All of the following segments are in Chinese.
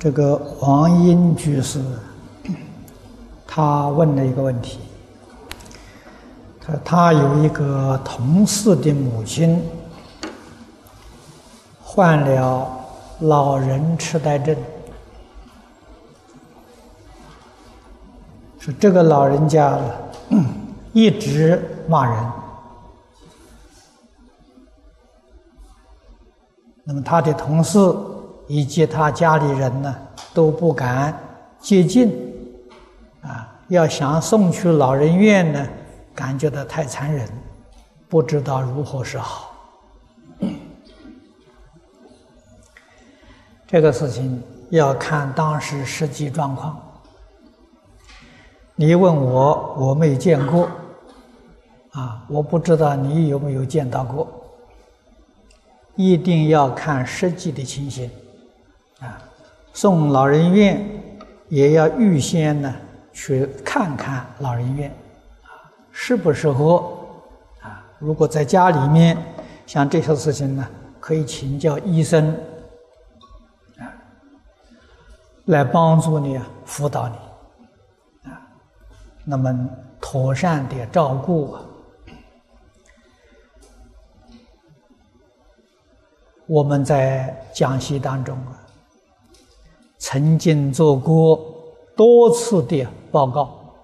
这个王英居士，他问了一个问题。他他有一个同事的母亲患了老人痴呆症，说这个老人家一直骂人，那么他的同事。以及他家里人呢都不敢接近，啊，要想送去老人院呢，感觉到太残忍，不知道如何是好。这个事情要看当时实际状况。你问我，我没见过，啊，我不知道你有没有见到过。一定要看实际的情形。啊，送老人院也要预先呢去看看老人院，啊，适不适合？啊，如果在家里面，像这些事情呢，可以请教医生，啊，来帮助你啊，辅导你，啊，那么妥善的照顾。我们在讲习当中啊。曾经做过多次的报告，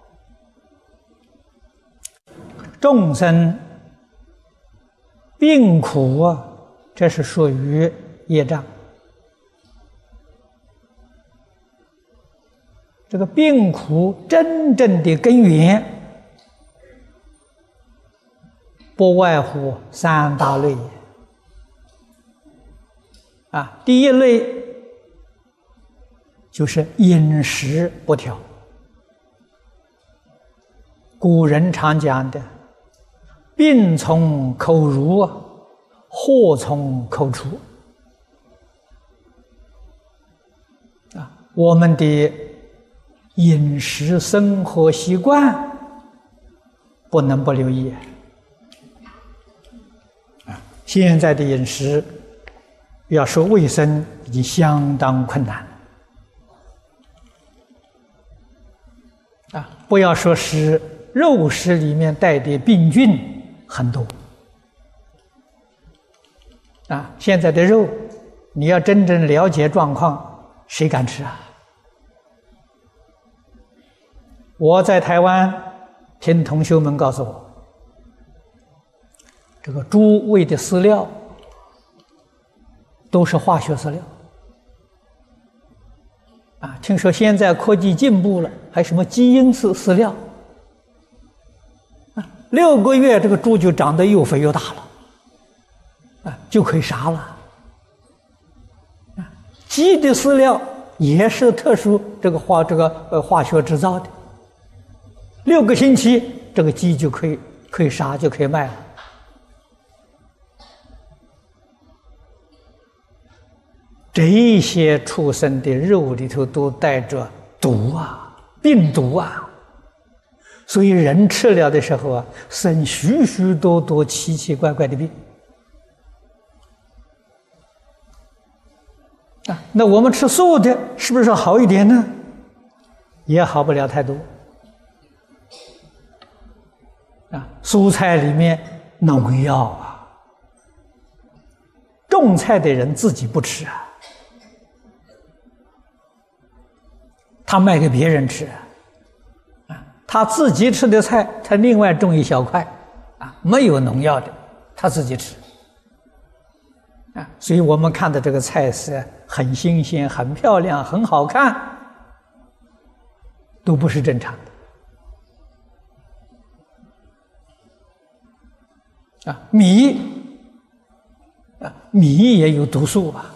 众生病苦啊，这是属于业障。这个病苦真正的根源，不外乎三大类啊，第一类。就是饮食不调。古人常讲的“病从口入，祸从口出”，啊，我们的饮食生活习惯不能不留意。啊，现在的饮食要说卫生，已经相当困难。不要说是肉食里面带的病菌很多，啊，现在的肉，你要真正了解状况，谁敢吃啊？我在台湾听同学们告诉我，这个猪喂的饲料都是化学饲料。啊，听说现在科技进步了，还什么基因饲饲料？啊，六个月这个猪就长得又肥又大了，啊，就可以杀了。啊，鸡的饲料也是特殊这个化这个呃化学制造的，六个星期这个鸡就可以可以杀就可以卖了。这些畜生的肉里头都带着毒啊，病毒啊，所以人吃了的时候啊，生许许多多奇奇怪怪的病啊。那我们吃素的，是不是好一点呢？也好不了太多啊。蔬菜里面农药啊，种菜的人自己不吃啊。他卖给别人吃，啊，他自己吃的菜，他另外种一小块，啊，没有农药的，他自己吃，啊，所以我们看的这个菜是很新鲜、很漂亮、很好看，都不是正常的，啊，米，啊，米也有毒素啊。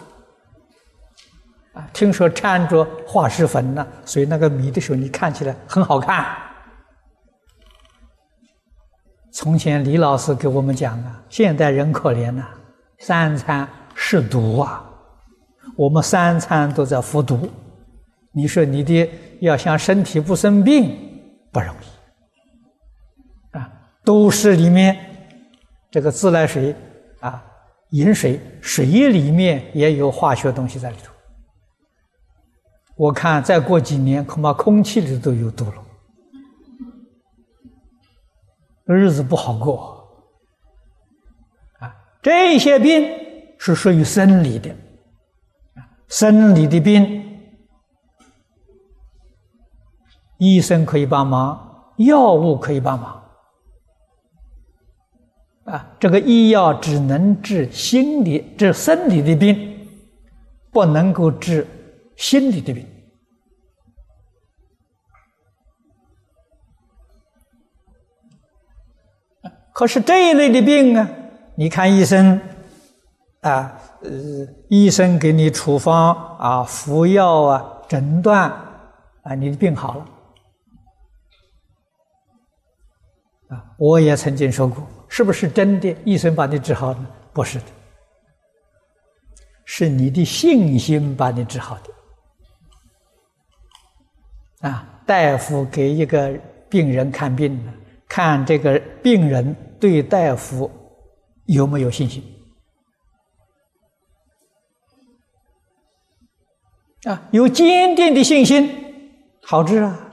听说掺着化石粉呢，所以那个米的时候，你看起来很好看。从前李老师给我们讲啊，现代人可怜呐，三餐是毒啊，我们三餐都在服毒。你说你的要想身体不生病不容易啊，都市里面这个自来水啊，饮水水里面也有化学东西在里头。我看再过几年，恐怕空气里都有毒了，日子不好过。啊，这些病是属于生理的，生理的病，医生可以帮忙，药物可以帮忙。啊，这个医药只能治心理、治生理的病，不能够治心理的病。可是这一类的病啊，你看医生，啊，呃，医生给你处方啊，服药啊，诊断啊，你的病好了。啊，我也曾经说过，是不是真的？医生把你治好呢？不是的，是你的信心把你治好的。啊，大夫给一个病人看病呢。看这个病人对大夫有没有信心啊？有坚定的信心，好治啊！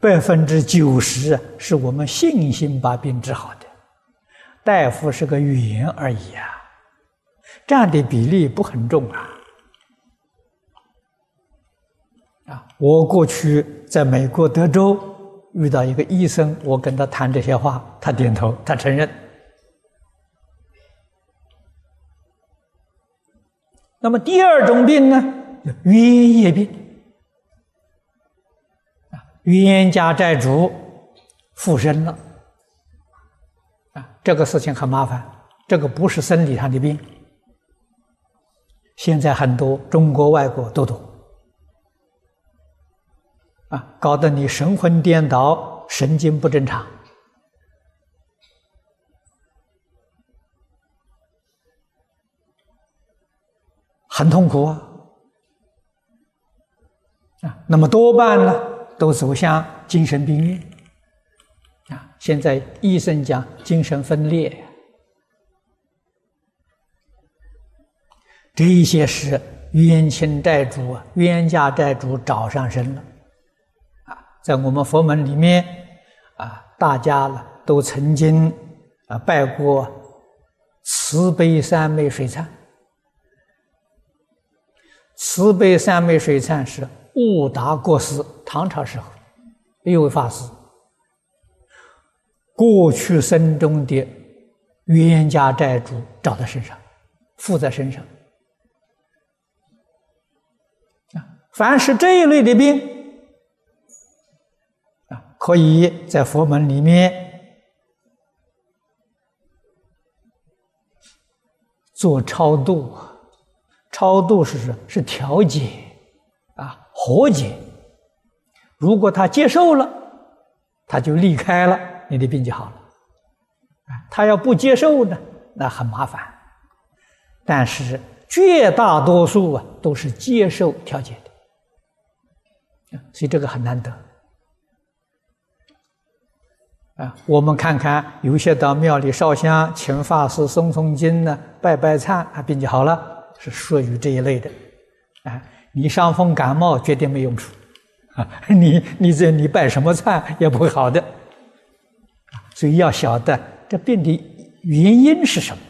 百分之九十是我们信心把病治好的，大夫是个语言而已啊，占的比例不很重啊。啊，我过去在美国德州。遇到一个医生，我跟他谈这些话，他点头，他承认。那么第二种病呢，叫冤业病啊，冤家债主附身了啊，这个事情很麻烦，这个不是生理上的病，现在很多中国、外国都懂。啊，搞得你神魂颠倒，神经不正常，很痛苦啊！啊，那么多半呢，都走向精神病院。啊，现在医生讲精神分裂，这一些是冤亲债主，冤家债主找上身了。在我们佛门里面，啊，大家呢都曾经啊拜过慈悲三昧水忏。慈悲三昧水忏是悟达国师唐朝时候一位法师，过去生中的冤家债主找在身上，附在身上。啊，凡是这一类的病。可以在佛门里面做超度，超度是是是调解啊和解。如果他接受了，他就离开了，你的病就好了。他要不接受呢，那很麻烦。但是绝大多数啊都是接受调解的，所以这个很难得。啊，我们看看，有些到庙里烧香，请法师诵诵经呢，拜拜忏，啊，病就好了，是属于这一类的。啊，你伤风感冒绝对没用处，啊，你你这你拜什么忏也不会好的。所以要晓得这病的原因是什么。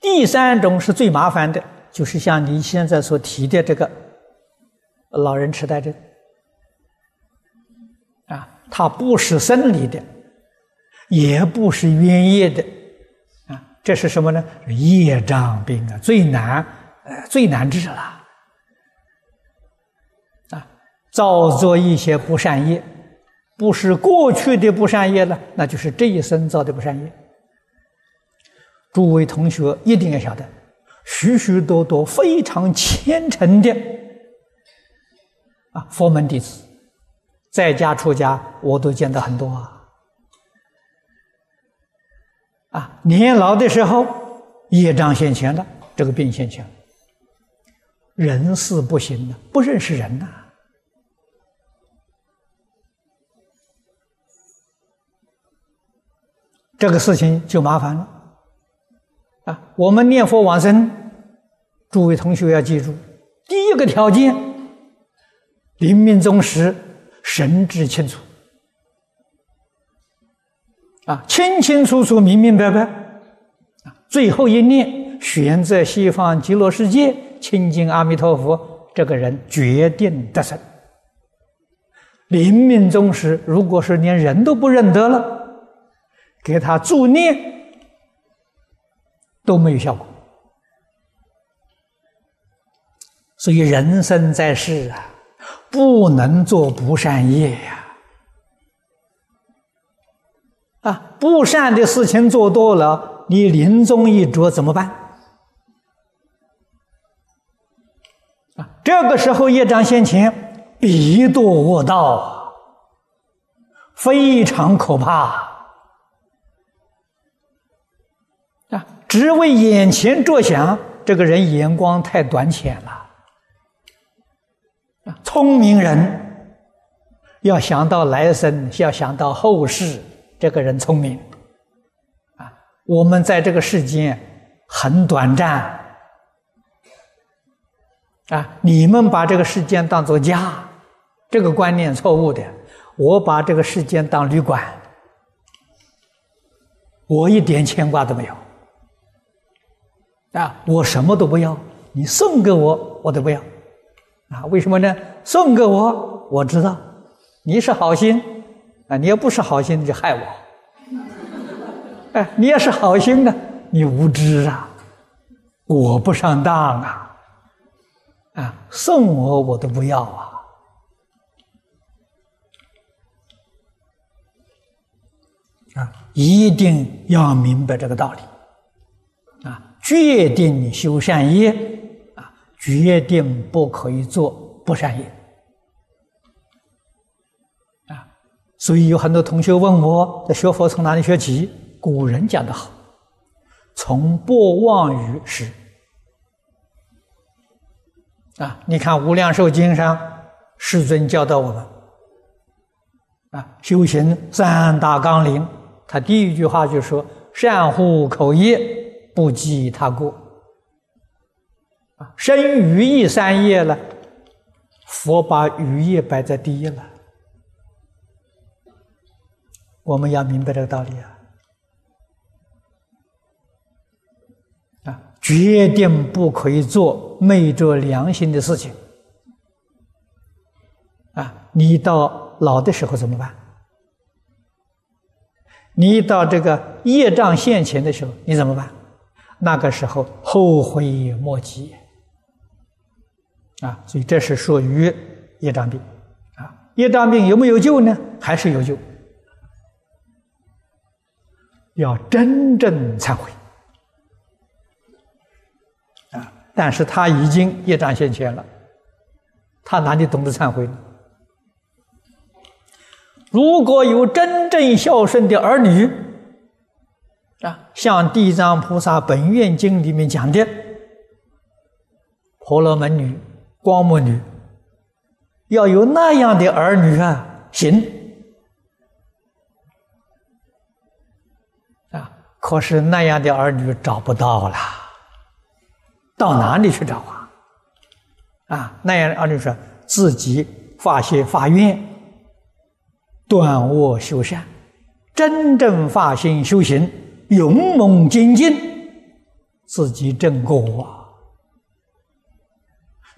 第三种是最麻烦的，就是像你现在所提的这个老人痴呆症。它不是生理的，也不是冤业的，啊，这是什么呢？业障病啊，最难，呃，最难治了。啊，造作一些不善业，不是过去的不善业了，那就是这一生造的不善业。诸位同学一定要晓得，许许多多非常虔诚的啊，佛门弟子。在家出家，我都见到很多啊！啊，年老的时候，业障现前了，这个病现前，人事不行了，不认识人呐，这个事情就麻烦了。啊，我们念佛往生，诸位同学要记住，第一个条件，临命终时神志清楚，啊，清清楚楚、明明白白，啊，最后一念选择西方极乐世界，亲近阿弥陀佛，这个人决定得胜。临命终时，如果是连人都不认得了，给他助念都没有效果。所以人生在世啊，不能做不善业呀！啊，不善的事情做多了，你临终一着怎么办？啊，这个时候业障现前，必堕恶道，非常可怕啊！只为眼前着想，这个人眼光太短浅了。聪明人要想到来生，要想到后世，这个人聪明啊。我们在这个世间很短暂啊，你们把这个世间当做家，这个观念错误的。我把这个世间当旅馆，我一点牵挂都没有啊，我什么都不要，你送给我我都不要。啊，为什么呢？送给我，我知道你是好心，啊，你要不是好心，你就害我。哎，你要是好心呢，你无知啊，我不上当啊，啊，送我我都不要啊，啊，一定要明白这个道理，啊，决定修善业。决定不可以做不善业啊！所以有很多同学问我，在学佛从哪里学起？古人讲的好，从不妄语时啊！你看《无量寿经》上，世尊教导我们啊，修行三大纲领，他第一句话就说：“善护口业，不积他过。”啊生于意三业了，佛把于业摆在第一了。我们要明白这个道理啊！啊，决定不可以做昧着良心的事情。啊，你到老的时候怎么办？你到这个业障现前的时候，你怎么办？那个时候后悔莫及。啊，所以这是属于业障病，啊，业障病有没有救呢？还是有救，要真正忏悔，啊，但是他已经业障现前了，他哪里懂得忏悔呢？如果有真正孝顺的儿女，啊，像《地藏菩萨本愿经》里面讲的，婆罗门女。光目女要有那样的儿女啊，行啊！可是那样的儿女找不到了，到哪里去找啊？啊，那样的儿女说自己发心发愿，断恶修善，真正发心修行，勇猛精进，自己正果啊！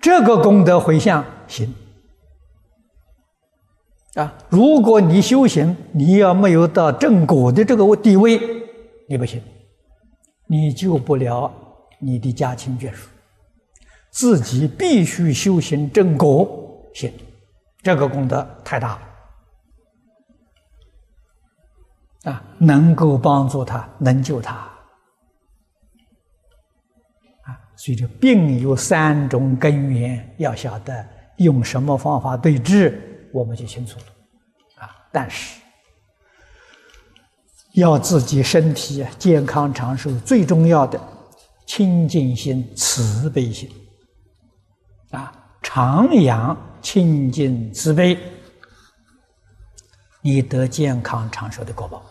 这个功德回向行啊！如果你修行，你要没有到正果的这个地位，你不行，你救不了你的家亲眷属，自己必须修行正果行，这个功德太大了啊！能够帮助他，能救他。所以，这病有三种根源，要晓得用什么方法对治，我们就清楚了。啊，但是要自己身体健康长寿，最重要的清净心、慈悲心，啊，常养清净慈悲，你得健康长寿的果报。